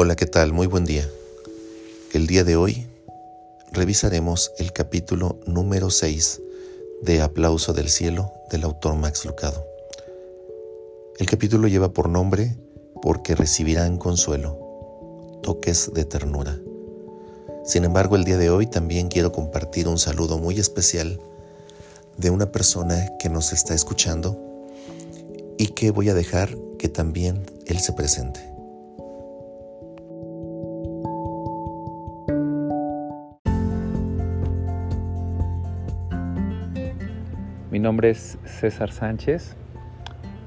Hola, ¿qué tal? Muy buen día. El día de hoy revisaremos el capítulo número 6 de Aplauso del Cielo del autor Max Lucado. El capítulo lleva por nombre Porque recibirán consuelo, toques de ternura. Sin embargo, el día de hoy también quiero compartir un saludo muy especial de una persona que nos está escuchando y que voy a dejar que también él se presente. Mi nombre es César Sánchez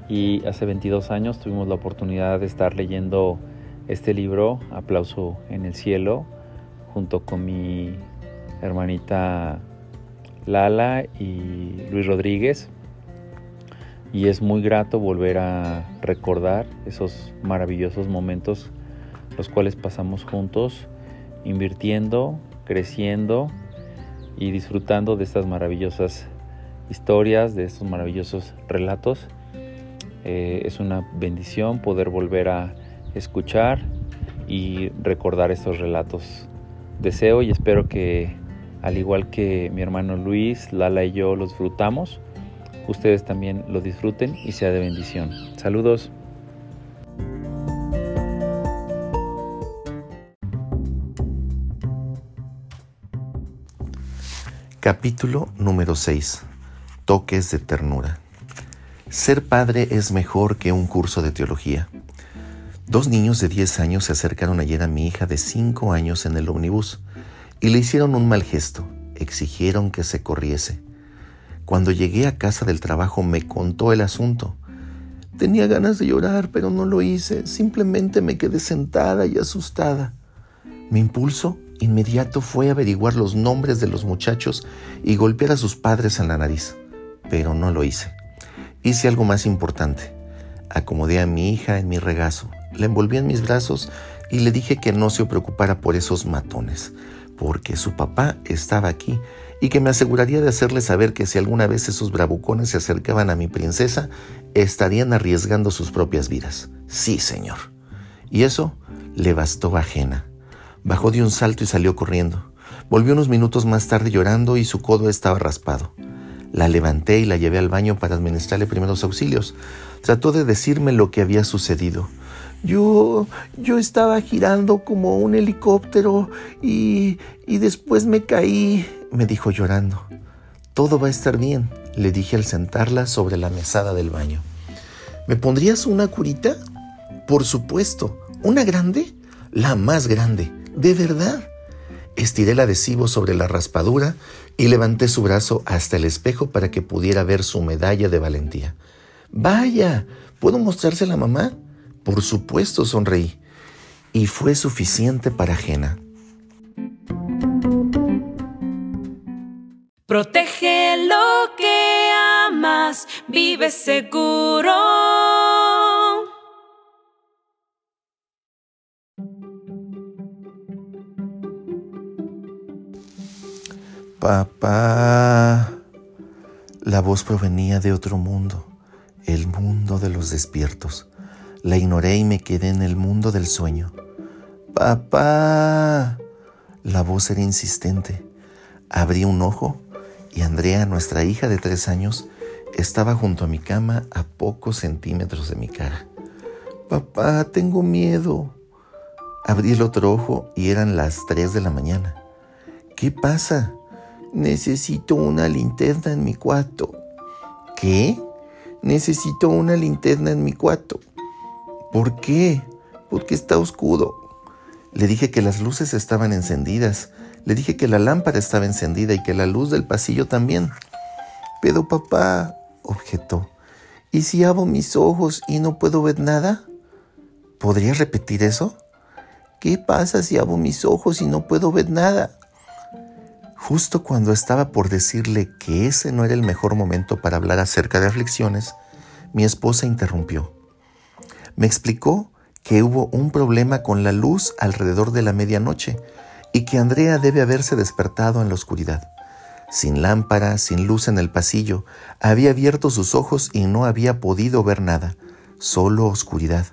y hace 22 años tuvimos la oportunidad de estar leyendo este libro, Aplauso en el Cielo, junto con mi hermanita Lala y Luis Rodríguez. Y es muy grato volver a recordar esos maravillosos momentos los cuales pasamos juntos, invirtiendo, creciendo y disfrutando de estas maravillosas historias, de estos maravillosos relatos. Eh, es una bendición poder volver a escuchar y recordar estos relatos. Deseo y espero que, al igual que mi hermano Luis, Lala y yo los disfrutamos, ustedes también lo disfruten y sea de bendición. Saludos. Capítulo número 6. Toques de ternura. Ser padre es mejor que un curso de teología. Dos niños de 10 años se acercaron ayer a mi hija de 5 años en el ómnibus y le hicieron un mal gesto. Exigieron que se corriese. Cuando llegué a casa del trabajo me contó el asunto. Tenía ganas de llorar, pero no lo hice. Simplemente me quedé sentada y asustada. Mi impulso inmediato fue averiguar los nombres de los muchachos y golpear a sus padres en la nariz, pero no lo hice. Hice algo más importante. Acomodé a mi hija en mi regazo, la envolví en mis brazos y le dije que no se preocupara por esos matones, porque su papá estaba aquí y que me aseguraría de hacerle saber que si alguna vez esos bravucones se acercaban a mi princesa, estarían arriesgando sus propias vidas. Sí, señor. Y eso le bastó ajena. Bajó de un salto y salió corriendo. Volvió unos minutos más tarde llorando y su codo estaba raspado. La levanté y la llevé al baño para administrarle primeros auxilios. Trató de decirme lo que había sucedido. Yo, yo estaba girando como un helicóptero y, y después me caí, me dijo llorando. Todo va a estar bien, le dije al sentarla sobre la mesada del baño. ¿Me pondrías una curita? Por supuesto. ¿Una grande? La más grande. ¿De verdad? Estiré el adhesivo sobre la raspadura y levanté su brazo hasta el espejo para que pudiera ver su medalla de valentía. Vaya, ¿puedo mostrársela a mamá? Por supuesto, sonreí. Y fue suficiente para Jena. Protege lo que amas, vive seguro. Papá. La voz provenía de otro mundo, el mundo de los despiertos. La ignoré y me quedé en el mundo del sueño. Papá. La voz era insistente. Abrí un ojo y Andrea, nuestra hija de tres años, estaba junto a mi cama a pocos centímetros de mi cara. Papá, tengo miedo. Abrí el otro ojo y eran las tres de la mañana. ¿Qué pasa? Necesito una linterna en mi cuarto. ¿Qué? Necesito una linterna en mi cuarto. ¿Por qué? Porque está oscuro. Le dije que las luces estaban encendidas, Le dije que la lámpara estaba encendida y que la luz del pasillo también. Pero papá, objetó, ¿y si abro mis ojos y no puedo ver nada? ¿Podría repetir eso? ¿Qué pasa si abro mis ojos y no puedo ver nada? Justo cuando estaba por decirle que ese no era el mejor momento para hablar acerca de aflicciones, mi esposa interrumpió. Me explicó que hubo un problema con la luz alrededor de la medianoche y que Andrea debe haberse despertado en la oscuridad. Sin lámpara, sin luz en el pasillo, había abierto sus ojos y no había podido ver nada, solo oscuridad.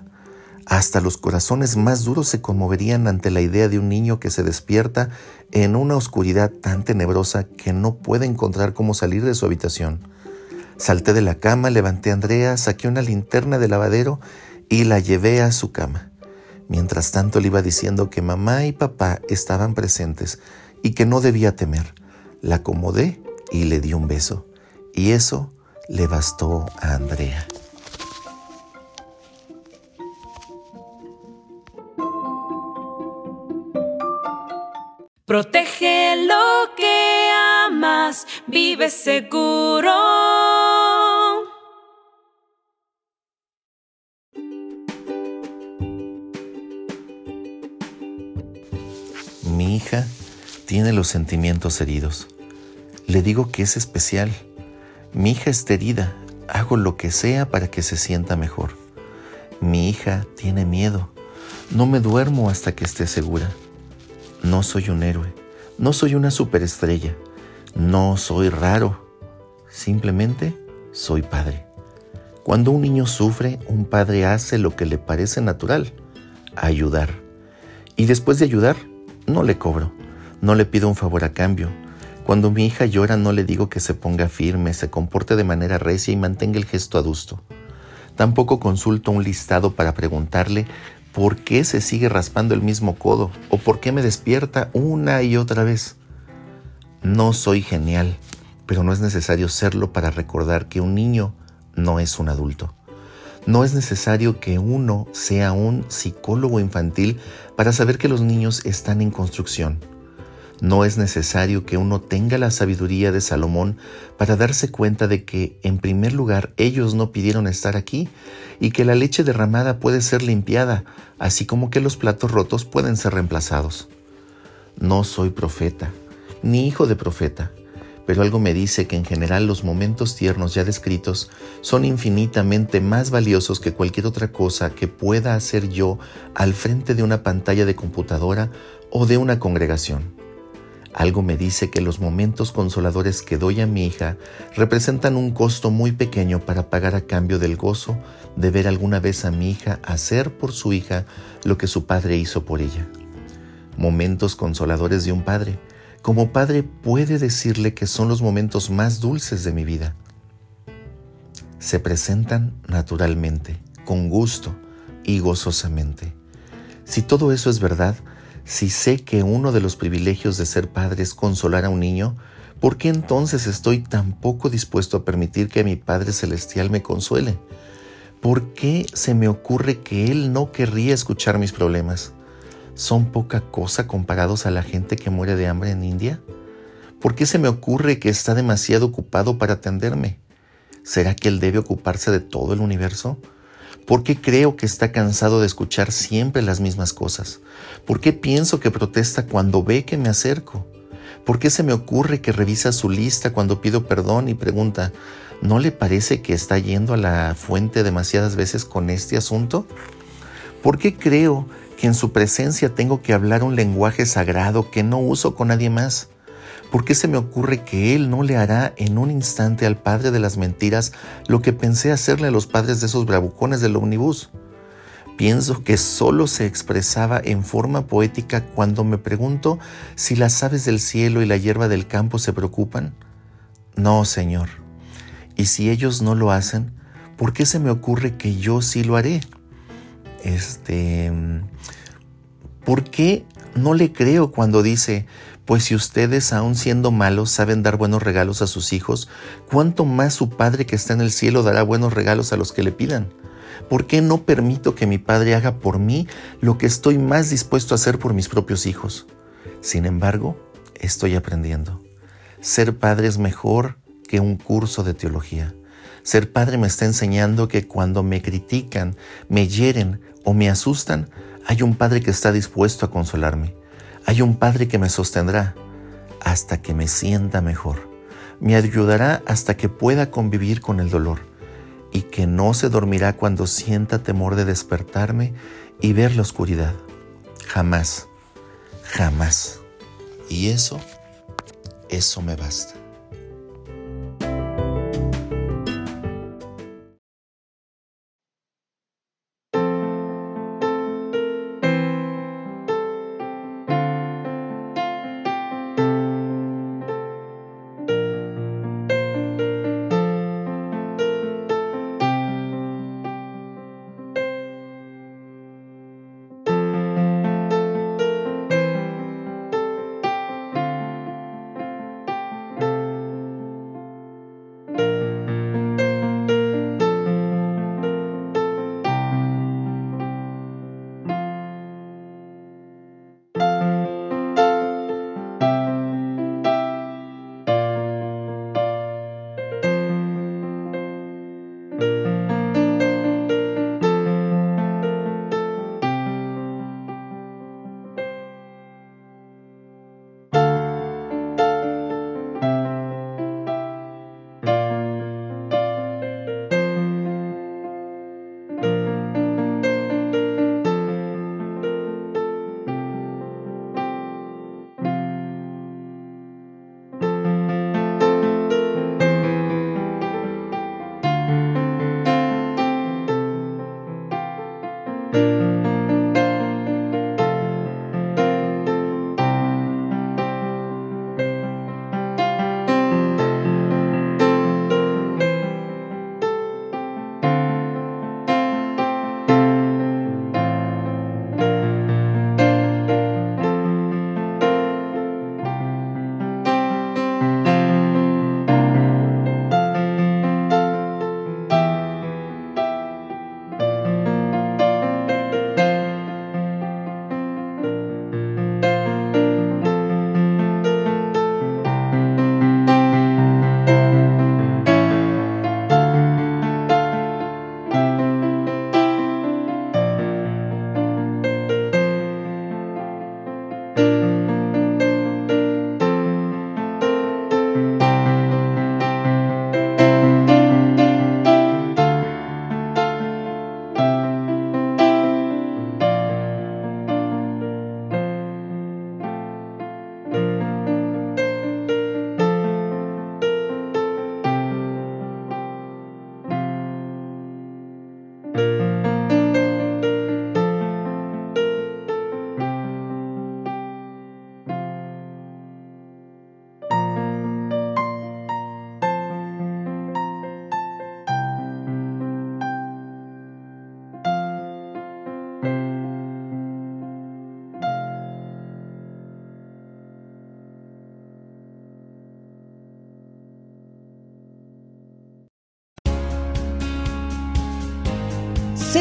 Hasta los corazones más duros se conmoverían ante la idea de un niño que se despierta en una oscuridad tan tenebrosa que no puede encontrar cómo salir de su habitación. Salté de la cama, levanté a Andrea, saqué una linterna del lavadero y la llevé a su cama. Mientras tanto le iba diciendo que mamá y papá estaban presentes y que no debía temer. La acomodé y le di un beso. Y eso le bastó a Andrea. Protege lo que amas, vive seguro. Mi hija tiene los sentimientos heridos. Le digo que es especial. Mi hija está herida. Hago lo que sea para que se sienta mejor. Mi hija tiene miedo. No me duermo hasta que esté segura. No soy un héroe. No soy una superestrella. No soy raro. Simplemente soy padre. Cuando un niño sufre, un padre hace lo que le parece natural, ayudar. Y después de ayudar, no le cobro, no le pido un favor a cambio. Cuando mi hija llora no le digo que se ponga firme, se comporte de manera recia y mantenga el gesto adusto. Tampoco consulto un listado para preguntarle por qué se sigue raspando el mismo codo o por qué me despierta una y otra vez. No soy genial, pero no es necesario serlo para recordar que un niño no es un adulto. No es necesario que uno sea un psicólogo infantil para saber que los niños están en construcción. No es necesario que uno tenga la sabiduría de Salomón para darse cuenta de que, en primer lugar, ellos no pidieron estar aquí y que la leche derramada puede ser limpiada, así como que los platos rotos pueden ser reemplazados. No soy profeta, ni hijo de profeta, pero algo me dice que en general los momentos tiernos ya descritos son infinitamente más valiosos que cualquier otra cosa que pueda hacer yo al frente de una pantalla de computadora o de una congregación. Algo me dice que los momentos consoladores que doy a mi hija representan un costo muy pequeño para pagar a cambio del gozo de ver alguna vez a mi hija hacer por su hija lo que su padre hizo por ella. Momentos consoladores de un padre como padre puede decirle que son los momentos más dulces de mi vida. Se presentan naturalmente, con gusto y gozosamente. Si todo eso es verdad, si sé que uno de los privilegios de ser padre es consolar a un niño, ¿por qué entonces estoy tan poco dispuesto a permitir que mi Padre Celestial me consuele? ¿Por qué se me ocurre que Él no querría escuchar mis problemas? son poca cosa comparados a la gente que muere de hambre en India? ¿Por qué se me ocurre que está demasiado ocupado para atenderme? ¿Será que él debe ocuparse de todo el universo? ¿Por qué creo que está cansado de escuchar siempre las mismas cosas? ¿Por qué pienso que protesta cuando ve que me acerco? ¿Por qué se me ocurre que revisa su lista cuando pido perdón y pregunta, ¿no le parece que está yendo a la fuente demasiadas veces con este asunto? ¿Por qué creo que en su presencia tengo que hablar un lenguaje sagrado que no uso con nadie más? ¿Por qué se me ocurre que Él no le hará en un instante al padre de las mentiras lo que pensé hacerle a los padres de esos bravucones del omnibus? Pienso que solo se expresaba en forma poética cuando me pregunto si las aves del cielo y la hierba del campo se preocupan. No, Señor. Y si ellos no lo hacen, ¿por qué se me ocurre que yo sí lo haré? Este, ¿por qué no le creo cuando dice, pues si ustedes, aun siendo malos, saben dar buenos regalos a sus hijos, ¿cuánto más su Padre que está en el cielo dará buenos regalos a los que le pidan? ¿Por qué no permito que mi Padre haga por mí lo que estoy más dispuesto a hacer por mis propios hijos? Sin embargo, estoy aprendiendo. Ser padre es mejor que un curso de teología. Ser padre me está enseñando que cuando me critican, me hieren o me asustan, hay un padre que está dispuesto a consolarme. Hay un padre que me sostendrá hasta que me sienta mejor. Me ayudará hasta que pueda convivir con el dolor y que no se dormirá cuando sienta temor de despertarme y ver la oscuridad. Jamás, jamás. Y eso, eso me basta.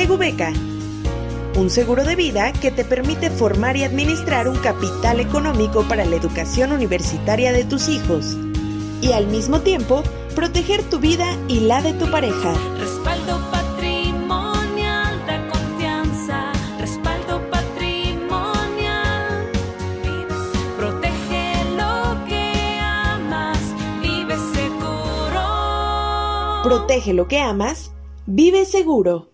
Segubeca, un seguro de vida que te permite formar y administrar un capital económico para la educación universitaria de tus hijos y al mismo tiempo proteger tu vida y la de tu pareja. Respaldo patrimonial da confianza. Respaldo patrimonial. Protege lo que amas. Vive seguro. Protege lo que amas, vive seguro.